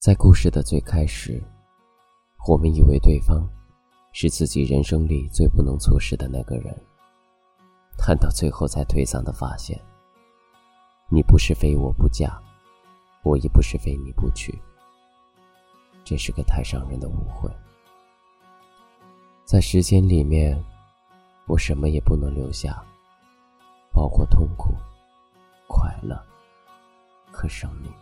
在故事的最开始，我们以为对方是自己人生里最不能错失的那个人，但到最后才颓丧的发现，你不是非我不嫁，我亦不是非你不娶。这是个太伤人的误会。在时间里面，我什么也不能留下，包括痛苦、快乐和生命。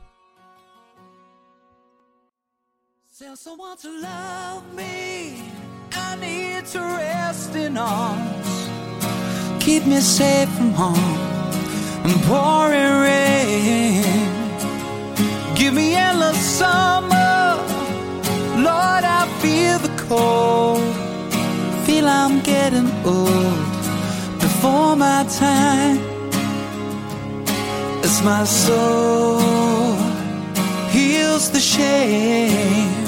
Tell someone to love me. I need to rest in arms. Keep me safe from harm and pouring rain. Give me endless summer. Lord, I feel the cold. Feel I'm getting old before my time. As my soul heals the shame.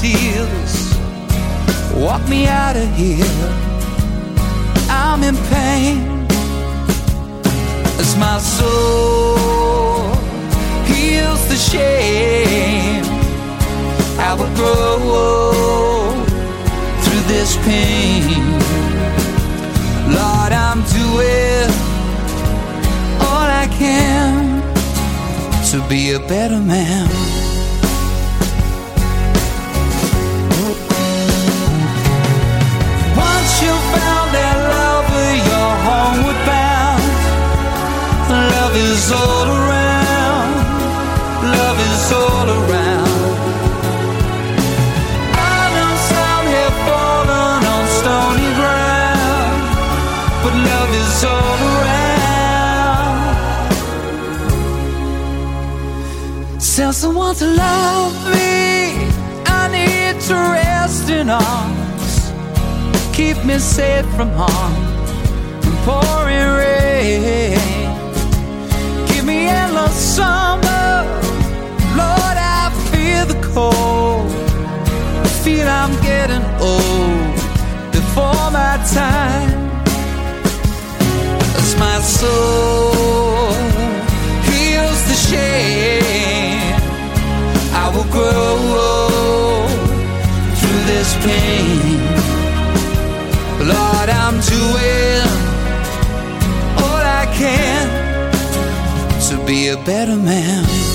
Tears, walk me out of here. I'm in pain as my soul heals the shame. I will grow through this pain. Lord, I'm doing all I can to be a better man. Tell someone to love me. I need to rest in arms. Keep me safe from harm and pouring rain. Give me endless summer. I'm getting old before my time. As my soul heals the shame, I will grow through this pain. Lord, I'm doing all I can to be a better man.